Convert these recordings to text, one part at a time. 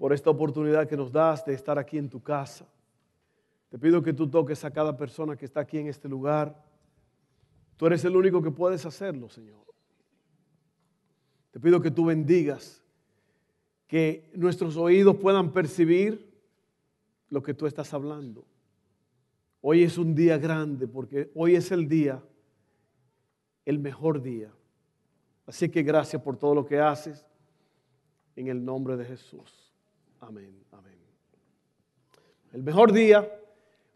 por esta oportunidad que nos das de estar aquí en tu casa. Te pido que tú toques a cada persona que está aquí en este lugar. Tú eres el único que puedes hacerlo, Señor. Te pido que tú bendigas, que nuestros oídos puedan percibir lo que tú estás hablando. Hoy es un día grande porque hoy es el día, el mejor día. Así que gracias por todo lo que haces en el nombre de Jesús. Amén, amén. El mejor día,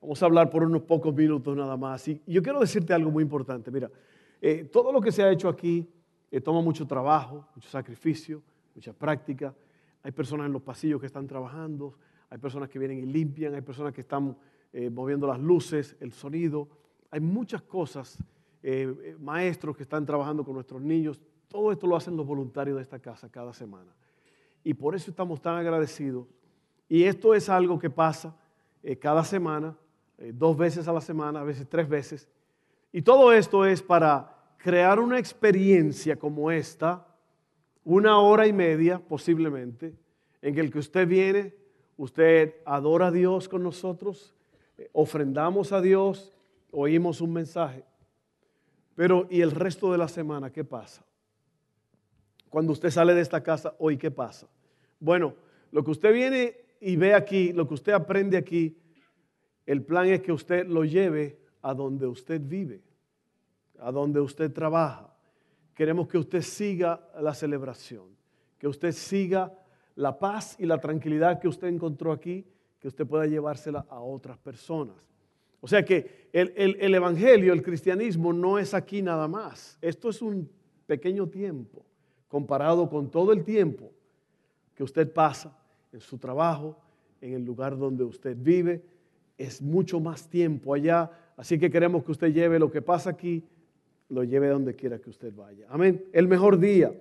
vamos a hablar por unos pocos minutos nada más. Y yo quiero decirte algo muy importante. Mira, eh, todo lo que se ha hecho aquí eh, toma mucho trabajo, mucho sacrificio, mucha práctica. Hay personas en los pasillos que están trabajando, hay personas que vienen y limpian, hay personas que están eh, moviendo las luces, el sonido. Hay muchas cosas, maestros que están trabajando con nuestros niños. Todo esto lo hacen los voluntarios de esta casa cada semana. Y por eso estamos tan agradecidos. Y esto es algo que pasa cada semana, dos veces a la semana, a veces tres veces. Y todo esto es para crear una experiencia como esta, una hora y media posiblemente, en el que usted viene, usted adora a Dios con nosotros, ofrendamos a Dios, oímos un mensaje. Pero ¿y el resto de la semana qué pasa? Cuando usted sale de esta casa, hoy qué pasa? Bueno, lo que usted viene y ve aquí, lo que usted aprende aquí, el plan es que usted lo lleve a donde usted vive, a donde usted trabaja. Queremos que usted siga la celebración, que usted siga la paz y la tranquilidad que usted encontró aquí que usted pueda llevársela a otras personas. O sea que el, Evangelio, el cristianismo no es aquí nada más. Esto es un pequeño tiempo comparado con todo el tiempo que usted pasa en su trabajo, en el lugar donde usted vive. Es mucho más tiempo allá. Así que queremos que usted lleve lo que pasa aquí, lo lleve donde quiera que usted vaya. Amén. El mejor día.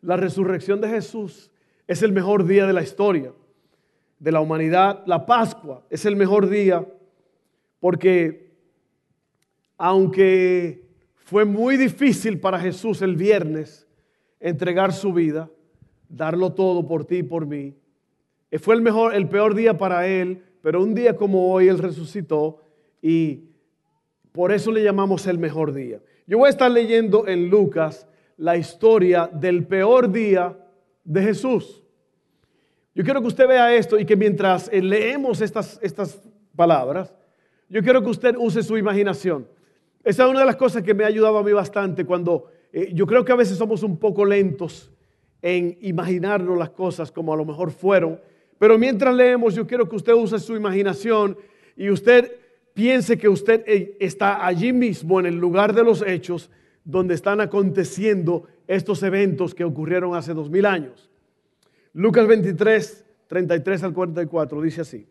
La resurrección de Jesús es el mejor día de la historia de la humanidad, la Pascua es el mejor día porque aunque fue muy difícil para Jesús el viernes entregar su vida, darlo todo por ti y por mí, eh, fue el mejor, el peor día para él, pero un día como hoy él resucitó y por eso le llamamos el mejor día. Yo voy a estar leyendo en Lucas la historia del peor día de Jesús. Yo quiero que usted vea esto y que mientras eh, leemos estas, estas palabras, yo quiero que usted use su imaginación. Esa es una de las cosas que me ha ayudado a mí bastante cuando eh, yo creo que a veces somos un poco lentos en imaginarnos las cosas como a lo mejor fueron. Pero mientras leemos, yo quiero que usted use su imaginación y usted piense que usted eh, está allí mismo en el lugar de los hechos donde están aconteciendo estos eventos que ocurrieron hace dos mil años. Lucas 23, 33 al 44 dice así.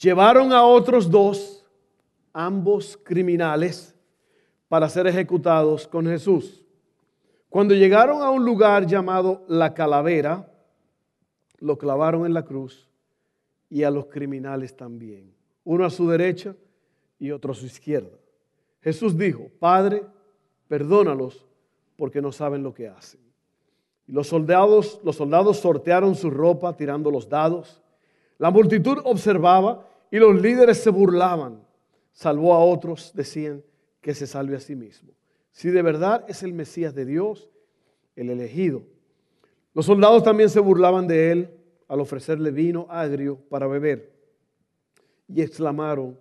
Llevaron a otros dos, ambos criminales, para ser ejecutados con Jesús. Cuando llegaron a un lugar llamado La Calavera, lo clavaron en la cruz y a los criminales también, uno a su derecha y otro a su izquierda. Jesús dijo, Padre, perdónalos porque no saben lo que hacen. Y los soldados, los soldados sortearon su ropa tirando los dados. La multitud observaba y los líderes se burlaban. Salvó a otros, decían, que se salve a sí mismo. Si de verdad es el Mesías de Dios, el elegido. Los soldados también se burlaban de él al ofrecerle vino agrio para beber. Y exclamaron,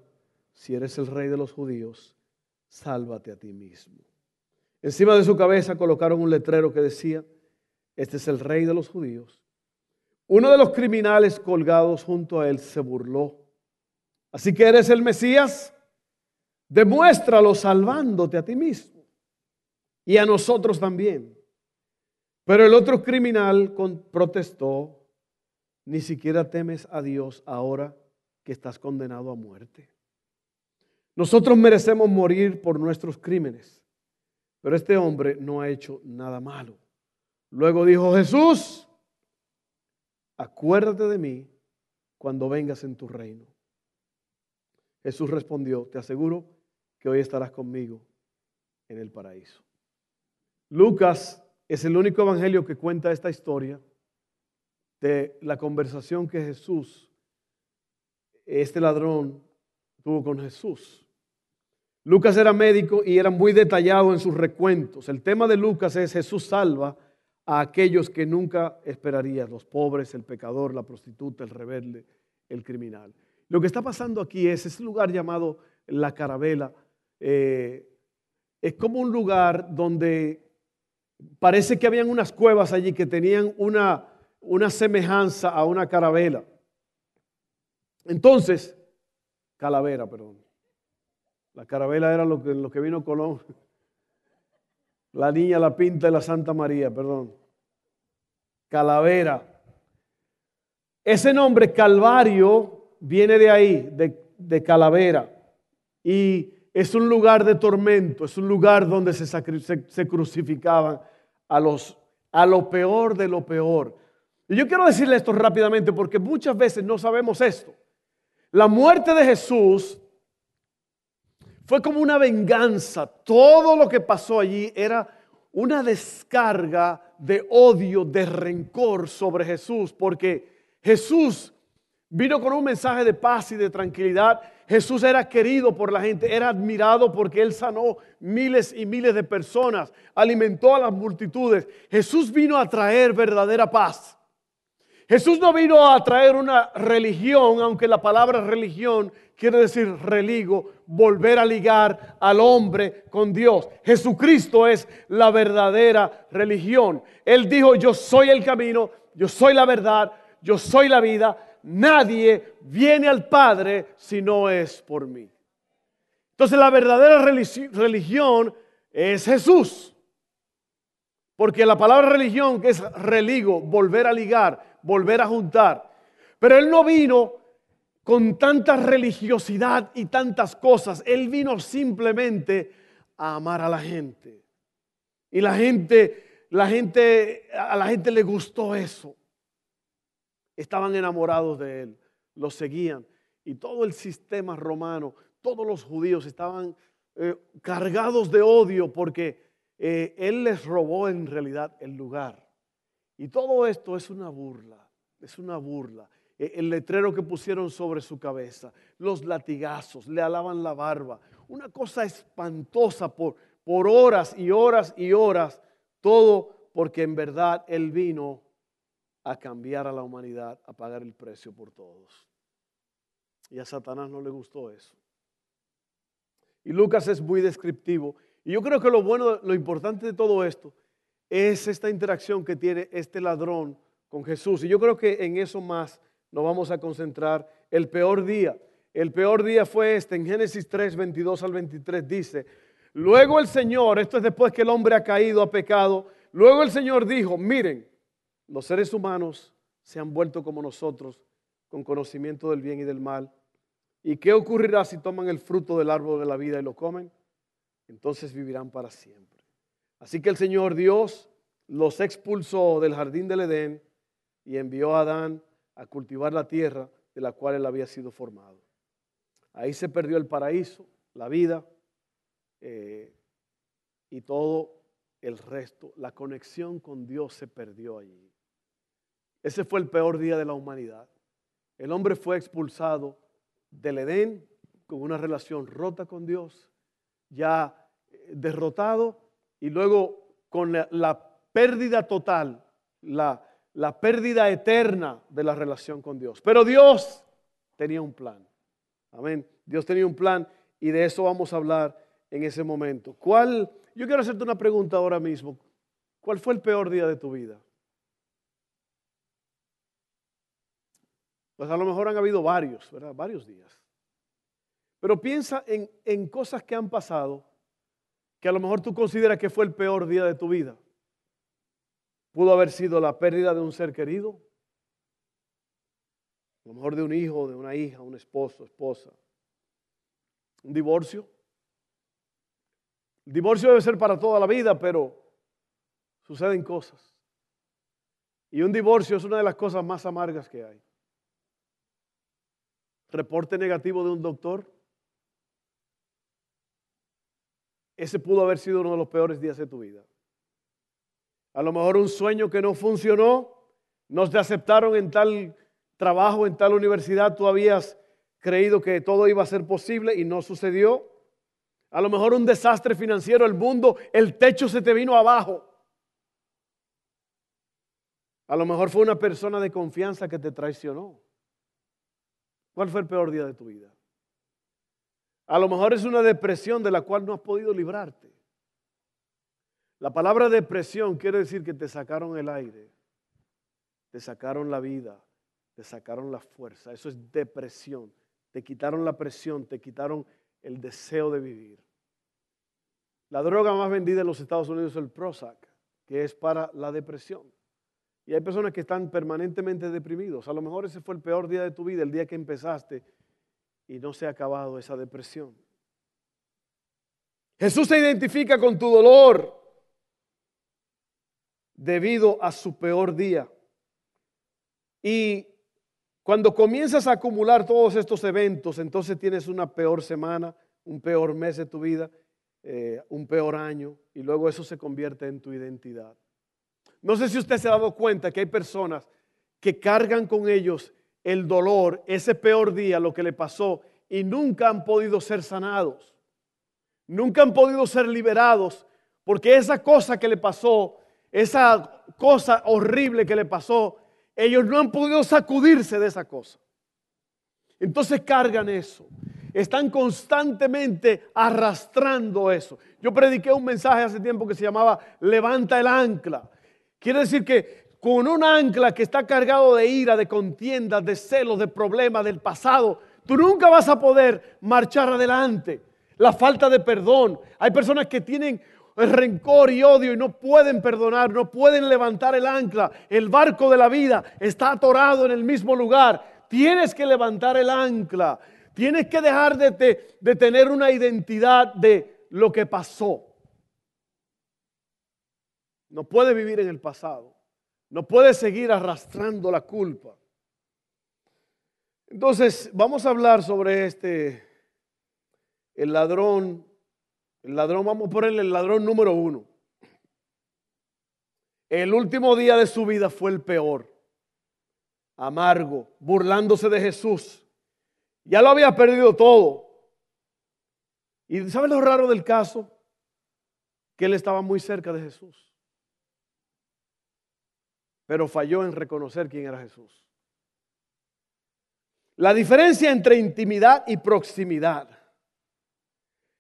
si eres el rey de los judíos, sálvate a ti mismo. Encima de su cabeza colocaron un letrero que decía, este es el rey de los judíos. Uno de los criminales colgados junto a él se burló. Así que eres el Mesías, demuéstralo salvándote a ti mismo y a nosotros también. Pero el otro criminal protestó, ni siquiera temes a Dios ahora que estás condenado a muerte. Nosotros merecemos morir por nuestros crímenes, pero este hombre no ha hecho nada malo. Luego dijo Jesús, acuérdate de mí cuando vengas en tu reino. Jesús respondió, te aseguro que hoy estarás conmigo en el paraíso. Lucas es el único evangelio que cuenta esta historia de la conversación que Jesús, este ladrón, tuvo con Jesús. Lucas era médico y era muy detallado en sus recuentos. El tema de Lucas es Jesús salva a aquellos que nunca esperarías, los pobres, el pecador, la prostituta, el rebelde, el criminal. Lo que está pasando aquí es ese lugar llamado la carabela. Eh, es como un lugar donde parece que habían unas cuevas allí que tenían una, una semejanza a una carabela. Entonces, calavera, perdón. La carabela era lo que, lo que vino Colón. La niña, la pinta de la Santa María, perdón. Calavera. Ese nombre, Calvario, viene de ahí, de, de calavera. Y es un lugar de tormento, es un lugar donde se, crucificaban a, los, a lo peor de lo peor. Y yo quiero decirle esto rápidamente porque muchas veces no sabemos esto. La muerte de Jesús fue como una venganza. Todo lo que pasó allí era una descarga de odio, de rencor sobre Jesús, porque Jesús vino con un mensaje de paz y de tranquilidad Jesús era querido por la gente, era admirado porque él sanó miles y miles de personas, alimentó a las multitudes. Jesús vino a traer verdadera paz. Jesús no vino a traer una religión, aunque la palabra religión quiere decir religo, volver a ligar al hombre con Dios. Jesucristo es la verdadera religión. Él dijo, yo soy el camino, yo soy la verdad, yo soy la vida nadie viene al Padre si no es por mí. Entonces la verdadera religión es Jesús. Porque la palabra religión que es religo, volver a ligar, volver a juntar. Pero Él no vino con tanta religiosidad y tantas cosas. Él vino simplemente a amar a la gente. Y la gente, la gente, a la gente le gustó eso estaban enamorados de él, lo seguían. Y todo el sistema romano, todos los judíos estaban eh, cargados de odio porque eh, él les robó en realidad el lugar. Y todo esto es una burla, es una burla. E, el letrero que pusieron sobre su cabeza, los latigazos, le alaban la barba, una cosa espantosa por, por horas y horas y horas, todo porque en verdad él vino a cambiar a la humanidad, a pagar el precio por todos. Y a Satanás no le gustó eso. Y Lucas es muy descriptivo. Y yo creo que lo bueno, lo importante de todo esto es esta interacción que tiene este ladrón con Jesús. Y yo creo que en eso más nos vamos a concentrar. El peor día, el peor día fue este. En Génesis 3, 22 al 23 dice, luego el Señor, esto es después que el hombre ha caído, ha pecado, luego el Señor dijo, miren, los seres humanos se han vuelto como nosotros, con conocimiento del bien y del mal. ¿Y qué ocurrirá si toman el fruto del árbol de la vida y lo comen? Entonces vivirán para siempre. Así que el Señor Dios los expulsó del jardín del Edén y envió a Adán a cultivar la tierra de la cual él había sido formado. Ahí se perdió el paraíso, la vida eh, y todo el resto. La conexión con Dios se perdió allí. Ese fue el peor día de la humanidad. El hombre fue expulsado del Edén con una relación rota con Dios, ya eh, derrotado y luego con la, pérdida total, la, la pérdida eterna de la relación con Dios. Pero Dios tenía un plan. Amén. Dios tenía un plan y de eso vamos a hablar en ese momento. ¿Cuál? Yo quiero hacerte una pregunta ahora mismo. ¿Cuál fue el peor día de tu vida? Pues a lo mejor han habido varios, ¿verdad? Varios días. Pero piensa en, en cosas que han pasado que a lo mejor tú consideras que fue el peor día de tu vida. Pudo haber sido la pérdida de un ser querido. a lo mejor de un hijo, de una hija, un esposo, esposa. Un divorcio. El divorcio debe ser para toda la vida, pero suceden cosas. Y un divorcio es una de las cosas más amargas que hay. Reporte negativo de un doctor. Ese pudo haber sido uno de los peores días de tu vida. A lo mejor un sueño que no funcionó, no te aceptaron en tal trabajo, en tal universidad, tú habías creído que todo iba a ser posible y no sucedió. A lo mejor un desastre financiero, el mundo, el techo se te vino abajo. A lo mejor fue una persona de confianza que te traicionó. ¿Cuál fue el peor día de tu vida? A lo mejor es una depresión de la cual no has podido librarte. La palabra depresión quiere decir que te sacaron el aire, te sacaron la vida, te sacaron la fuerza. Eso es depresión. Te quitaron la presión, te quitaron el deseo de vivir. La droga más vendida en los Estados Unidos es el Prozac, que es para la depresión. Y hay personas que están permanentemente deprimidos. A lo mejor ese fue el peor día de tu vida, el día que empezaste y no se ha acabado esa depresión. Jesús se identifica con tu dolor debido a su peor día. Y cuando comienzas a acumular todos estos eventos, entonces tienes una peor semana, un peor mes de tu vida, eh, un peor año, y luego eso se convierte en tu identidad. No sé si usted se ha dado cuenta que hay personas que cargan con ellos el dolor, ese peor día, lo que le pasó, y nunca han podido ser sanados. Nunca han podido ser liberados, porque esa cosa que le pasó, esa cosa horrible que le pasó, ellos no han podido sacudirse de esa cosa. Entonces cargan eso. Están constantemente arrastrando eso. Yo prediqué un mensaje hace tiempo que se llamaba Levanta el ancla. Quiere decir que con un ancla que está cargado de ira, de contiendas, de celos, de problemas del pasado, tú nunca vas a poder marchar adelante. La falta de perdón. Hay personas que tienen rencor y odio y no pueden perdonar, no pueden levantar el ancla. El barco de la vida está atorado en el mismo lugar. Tienes que levantar el ancla. Tienes que dejar de, de tener una identidad de lo que pasó. No puede vivir en el pasado. No puede seguir arrastrando la culpa. Entonces, vamos a hablar sobre este, el ladrón, el ladrón, vamos a ponerle el ladrón número uno. El último día de su vida fue el peor, amargo, burlándose de Jesús. Ya lo había perdido todo. ¿Y sabe lo raro del caso? Que él estaba muy cerca de Jesús pero falló en reconocer quién era Jesús. La diferencia entre intimidad y proximidad.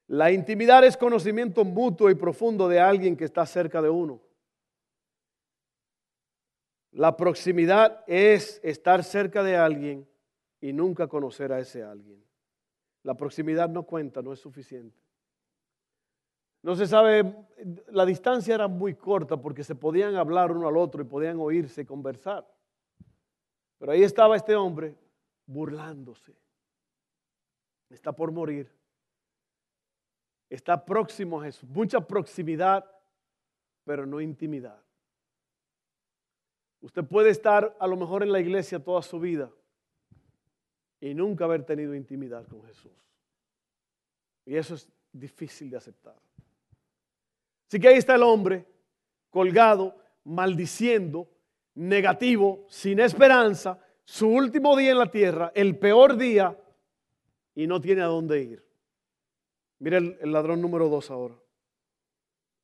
La intimidad es conocimiento mutuo y profundo de alguien que está cerca de uno. La proximidad es estar cerca de alguien y nunca conocer a ese alguien. La proximidad no cuenta, no es suficiente. No se sabe, la distancia era muy corta porque se podían hablar uno al otro y podían oírse y conversar. Pero ahí estaba este hombre burlándose. Está por morir. Está próximo a Jesús. Mucha proximidad, pero no intimidad. Usted puede estar a lo mejor en la iglesia toda su vida y nunca haber tenido intimidad con Jesús. Y eso es difícil de aceptar. Así que ahí está el hombre colgado, maldiciendo, negativo, sin esperanza, su último día en la tierra, el peor día, y no tiene a dónde ir. Mira el, ladrón número dos ahora.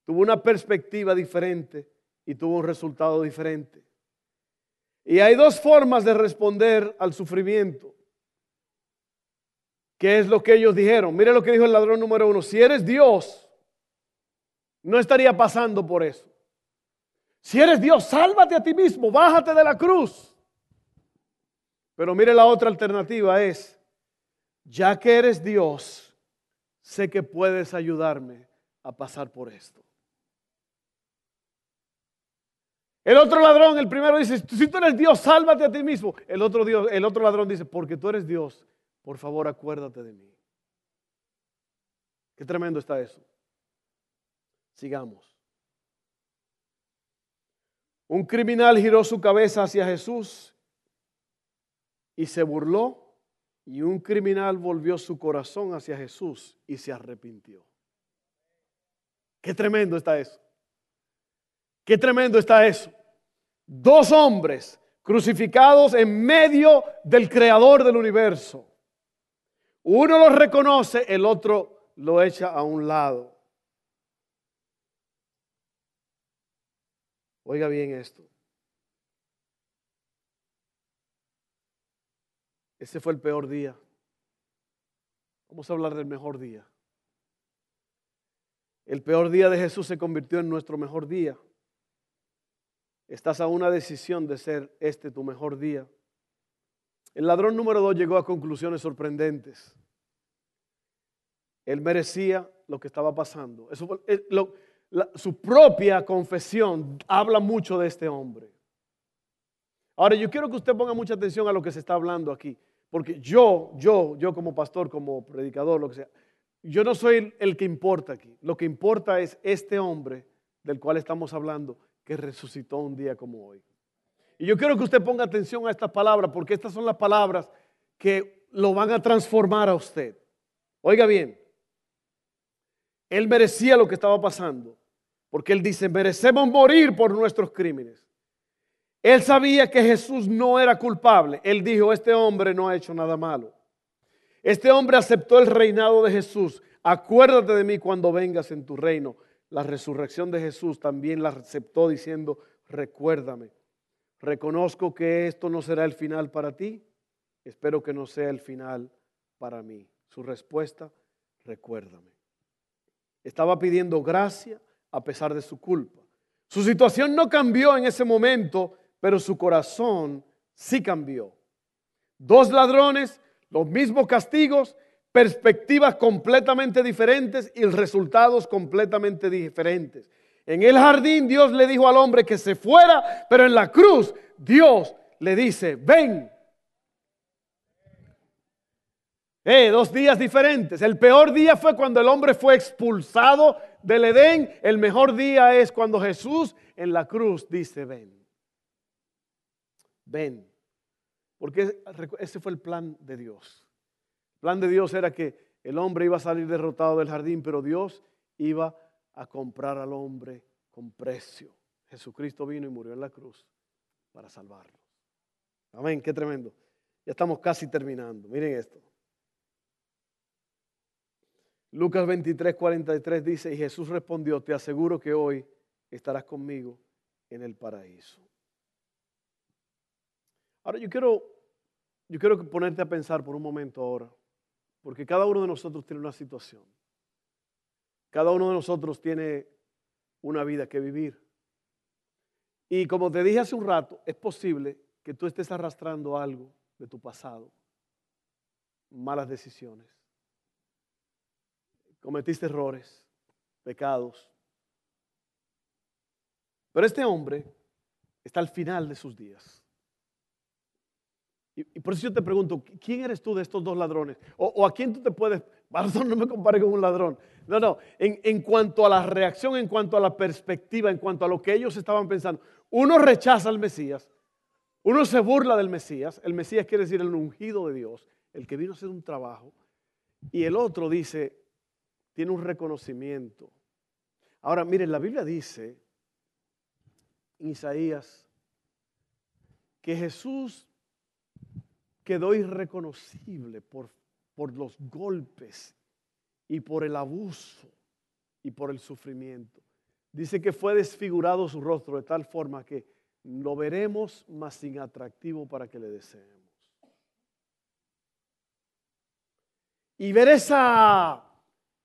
Tuvo una perspectiva diferente y tuvo un resultado diferente. Y hay dos formas de responder al sufrimiento. ¿Qué es lo que ellos dijeron? Mire lo que dijo el ladrón número uno. Si eres Dios, no estaría pasando por eso. Si eres Dios, sálvate a ti mismo, bájate de la cruz. Pero mire la otra alternativa es, ya que eres Dios, sé que puedes ayudarme a pasar por esto. El otro ladrón, el primero dice, si tú eres Dios, sálvate a ti mismo. El otro, Dios, el otro ladrón dice, porque tú eres Dios, por favor acuérdate de mí. Qué tremendo está eso. Sigamos. Un criminal giró su cabeza hacia Jesús y se burló, y un criminal volvió su corazón hacia Jesús y se arrepintió. Qué tremendo está eso. Qué tremendo está eso. Dos hombres crucificados en medio del creador del universo. Uno lo reconoce, el otro lo echa a un lado. Oiga bien esto. Ese fue el peor día. Vamos a hablar del mejor día. El peor día de Jesús se convirtió en nuestro mejor día. Estás a una decisión de ser este tu mejor día. El ladrón número dos llegó a conclusiones sorprendentes. Él merecía lo que estaba pasando. Eso, su propia confesión habla mucho de este hombre. Ahora, yo quiero que usted ponga mucha atención a lo que se está hablando aquí, porque yo, yo, yo como pastor, como predicador, lo que sea, yo no soy el que importa aquí. Lo que importa es este hombre del cual estamos hablando, que resucitó un día como hoy. Y yo quiero que usted ponga atención a estas palabras, porque estas son las palabras que lo van a transformar a usted. Oiga bien, él merecía lo que estaba pasando. Porque él dice, merecemos morir por nuestros crímenes. Él sabía que Jesús no era culpable. Él dijo, este hombre no ha hecho nada malo. Este hombre aceptó el reinado de Jesús. Acuérdate de mí cuando vengas en tu reino. La resurrección de Jesús también la aceptó diciendo, recuérdame. Reconozco que esto no será el final para ti. Espero que no sea el final para mí. Su respuesta, recuérdame. Estaba pidiendo gracia a pesar de su culpa. Su situación no cambió en ese momento, pero su corazón sí cambió. Dos ladrones, los mismos castigos, perspectivas completamente diferentes y resultados completamente diferentes. En el jardín Dios le dijo al hombre que se fuera, pero en la cruz Dios le dice, ven. Eh, dos días diferentes. El peor día fue cuando el hombre fue expulsado del Edén. El mejor día es cuando Jesús en la cruz dice, ven. Ven. Porque ese fue el plan de Dios. El plan de Dios era que el hombre iba a salir derrotado del jardín, pero Dios iba a comprar al hombre con precio. Jesucristo vino y murió en la cruz para salvarlo. Amén, qué tremendo. Ya estamos casi terminando. Miren esto. Lucas 23, 43 dice, y Jesús respondió, te aseguro que hoy estarás conmigo en el paraíso. Ahora yo quiero, yo quiero ponerte a pensar por un momento ahora, porque cada uno de nosotros tiene una situación. Cada uno de nosotros tiene una vida que vivir. Y como te dije hace un rato, es posible que tú estés arrastrando algo de tu pasado, malas decisiones cometiste errores, pecados. Pero este hombre está al final de sus días. Y, por eso yo te pregunto, ¿quién eres tú de estos dos ladrones? O, a quién tú te puedes... Perdón, no me compare con un ladrón. No, no, en, en cuanto a la reacción, en cuanto a la perspectiva, en cuanto a lo que ellos estaban pensando. Uno rechaza al Mesías, uno se burla del Mesías. El Mesías quiere decir el ungido de Dios, el que vino a hacer un trabajo. Y el otro dice, tiene un reconocimiento. Ahora, miren, la Biblia dice en Isaías que Jesús quedó irreconocible por, por los golpes y por el abuso y por el sufrimiento. Dice que fue desfigurado su rostro de tal forma que lo veremos más sin atractivo para que le deseemos. Y ver esa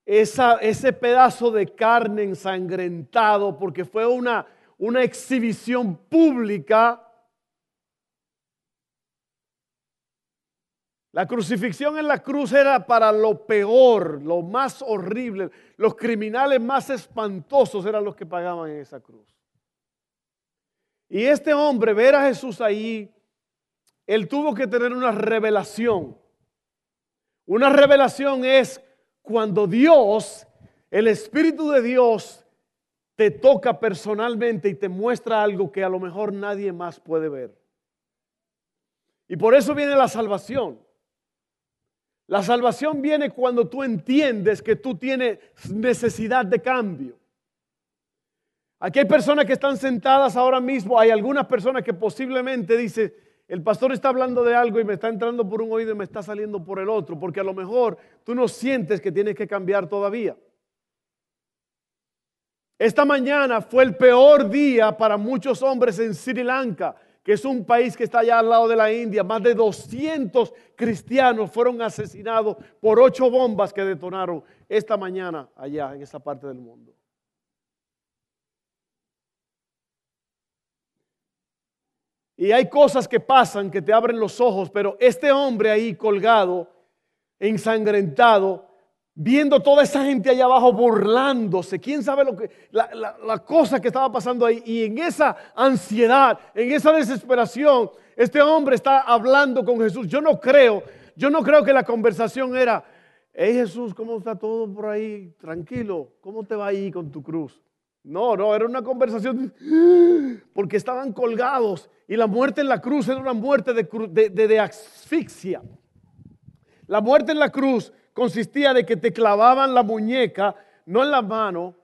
ese pedazo de carne ensangrentado, porque fue una, una exhibición pública. La crucifixión en la cruz era para lo peor, lo más horrible. Los criminales más espantosos eran los que pagaban en esa cruz. Y este hombre, ver a Jesús ahí, él tuvo que tener una revelación. Una revelación es cuando Dios, el Espíritu de Dios, te toca personalmente y te muestra algo que a lo mejor nadie más puede ver. Y por eso viene la salvación. La salvación viene cuando tú entiendes que tú tienes necesidad de cambio. Aquí hay personas que están sentadas ahora mismo, hay algunas personas que posiblemente dicen, el pastor está hablando de algo y me está entrando por un oído y me está saliendo por el otro, porque a lo mejor tú no sientes que tienes que cambiar todavía. Esta mañana fue el peor día para muchos hombres en Sri Lanka, que es un país que está allá al lado de la India. Más de 200 cristianos fueron asesinados por ocho bombas que detonaron esta mañana allá en esa parte del mundo. Y hay cosas que pasan que te abren los ojos, pero este hombre ahí colgado, ensangrentado, viendo toda esa gente allá abajo burlándose, quién sabe lo que, la, cosa que estaba pasando ahí, y en esa ansiedad, en esa desesperación, este hombre está hablando con Jesús. Yo no creo, yo no creo que la conversación era, hey Jesús, ¿cómo está todo por ahí? Tranquilo, ¿cómo te va ahí con tu cruz? No, no, era una conversación porque estaban colgados y la muerte en la cruz era una muerte de, de, asfixia. La muerte en la cruz consistía de que te clavaban la muñeca, no en la mano,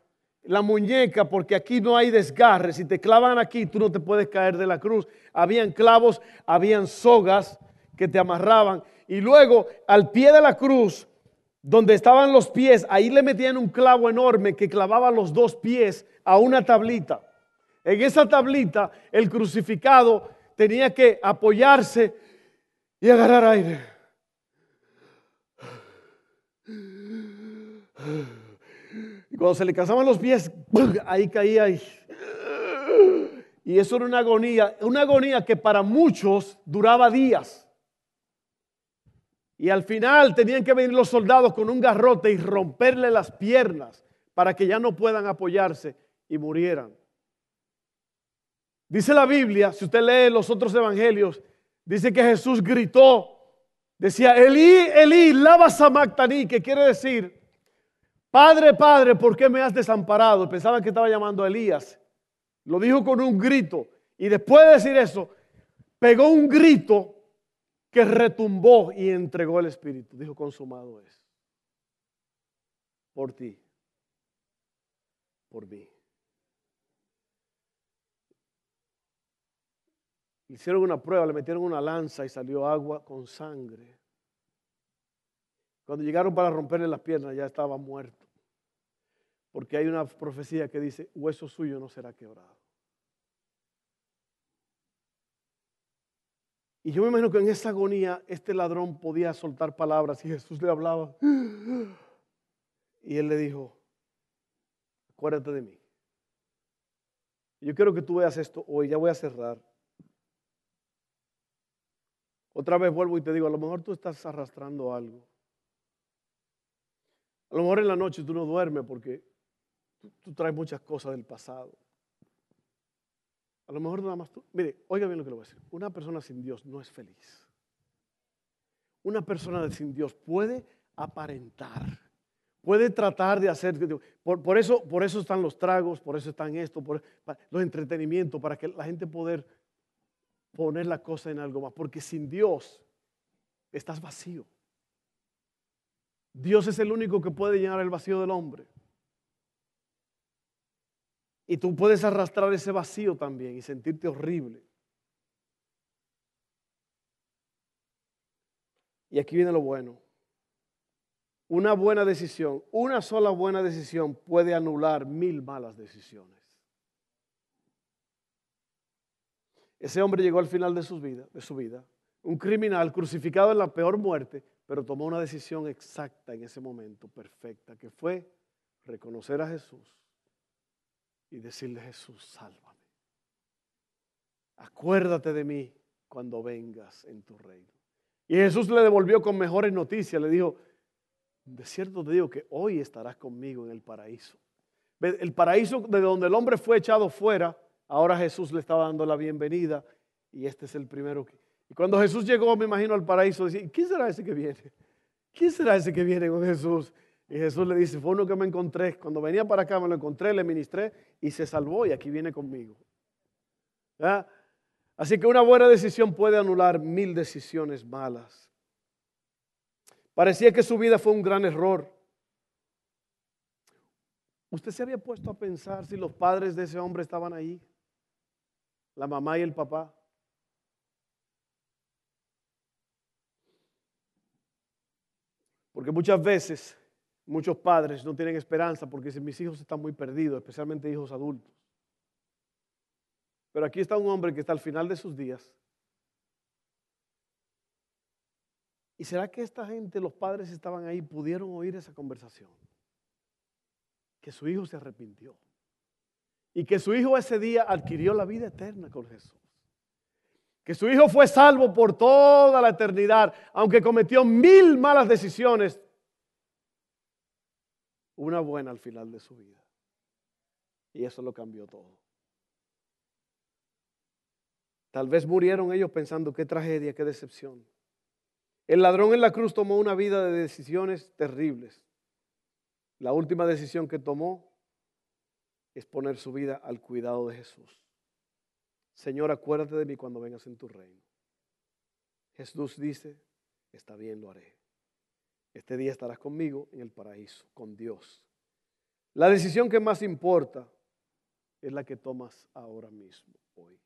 la muñeca, porque aquí no hay desgarre. Si te clavan aquí, tú no te puedes caer de la cruz. Habían clavos, habían sogas que te amarraban. Y luego, al pie de la cruz, donde estaban los pies, ahí le metían un clavo enorme que clavaba los dos pies a una tablita. En esa tablita el crucificado tenía que apoyarse y agarrar aire. Y cuando se le cansaban los pies, ahí caía. Y, y eso era una agonía, una agonía que para muchos duraba días. Y al final tenían que venir los soldados con un garrote y romperle las piernas para que ya no puedan apoyarse y murieran. Dice la Biblia, si usted lee los otros evangelios, dice que Jesús gritó, decía, Elí, Elí, lava samactaní, que quiere decir, Padre, Padre, ¿por qué me has desamparado? Pensaban que estaba llamando a Elías. Lo dijo con un grito. Y después de decir eso, pegó un grito que retumbó y entregó el Espíritu. Dijo, consumado es. Por ti. Por mí. Hicieron una prueba, le metieron una lanza y salió agua con sangre. Cuando llegaron para romperle las piernas ya estaba muerto. Porque hay una profecía que dice, hueso suyo no será quebrado. Y yo me imagino que en esa agonía este ladrón podía soltar palabras y Jesús le hablaba. Y él le dijo, acuérdate de mí. Yo quiero que tú veas esto hoy, ya voy a cerrar. Otra vez vuelvo y te digo, a lo mejor tú estás arrastrando algo. A lo mejor en la noche tú no duermes porque tú, traes muchas cosas del pasado. A lo mejor nada más tú. Mire, oiga bien lo que le voy a decir. Una persona sin Dios no es feliz. Una persona sin Dios puede aparentar, puede tratar de hacer. Por, eso, por eso están los tragos, por eso están esto, por los entretenimientos, para que la gente poder poner la cosa en algo más, porque sin Dios estás vacío. Dios es el único que puede llenar el vacío del hombre. Y tú puedes arrastrar ese vacío también y sentirte horrible. Y aquí viene lo bueno. Una buena decisión, una sola buena decisión puede anular mil malas decisiones. Ese hombre llegó al final de su vida, de su vida, un criminal crucificado en la peor muerte, pero tomó una decisión exacta en ese momento, perfecta, que fue reconocer a Jesús y decirle, Jesús, sálvame. Acuérdate de mí cuando vengas en tu reino. Y Jesús le devolvió con mejores noticias, le dijo, de cierto te digo que hoy estarás conmigo en el paraíso. El paraíso de donde el hombre fue echado fuera Ahora Jesús le estaba dando la bienvenida y este es el primero que... Y cuando Jesús llegó, me imagino al paraíso, decía, ¿quién será ese que viene? ¿Quién será ese que viene con Jesús? Y Jesús le dice, fue uno que me encontré. Cuando venía para acá me lo encontré, le ministré y se salvó y aquí viene conmigo. Así que una buena decisión puede anular mil decisiones malas. Parecía que su vida fue un gran error. ¿Usted se había puesto a pensar si los padres de ese hombre estaban ahí? La mamá y el papá. Porque muchas veces muchos padres no tienen esperanza porque dicen, mis hijos están muy perdidos, especialmente hijos adultos. Pero aquí está un hombre que está al final de sus días. ¿Y será que esta gente, los padres estaban ahí, pudieron oír esa conversación? Que su hijo se arrepintió. Y que su hijo ese día adquirió la vida eterna con Jesús. Que su hijo fue salvo por toda la eternidad, aunque cometió mil malas decisiones, una buena al final de su vida. Y eso lo cambió todo. Tal vez murieron ellos pensando qué tragedia, qué decepción. El ladrón en la cruz tomó una vida de decisiones terribles. La última decisión que tomó es poner su vida al cuidado de Jesús. Señor, acuérdate de mí cuando vengas en tu reino. Jesús dice, está bien, lo haré. Este día estarás conmigo en el paraíso, con Dios. La decisión que más importa es la que tomas ahora mismo, hoy.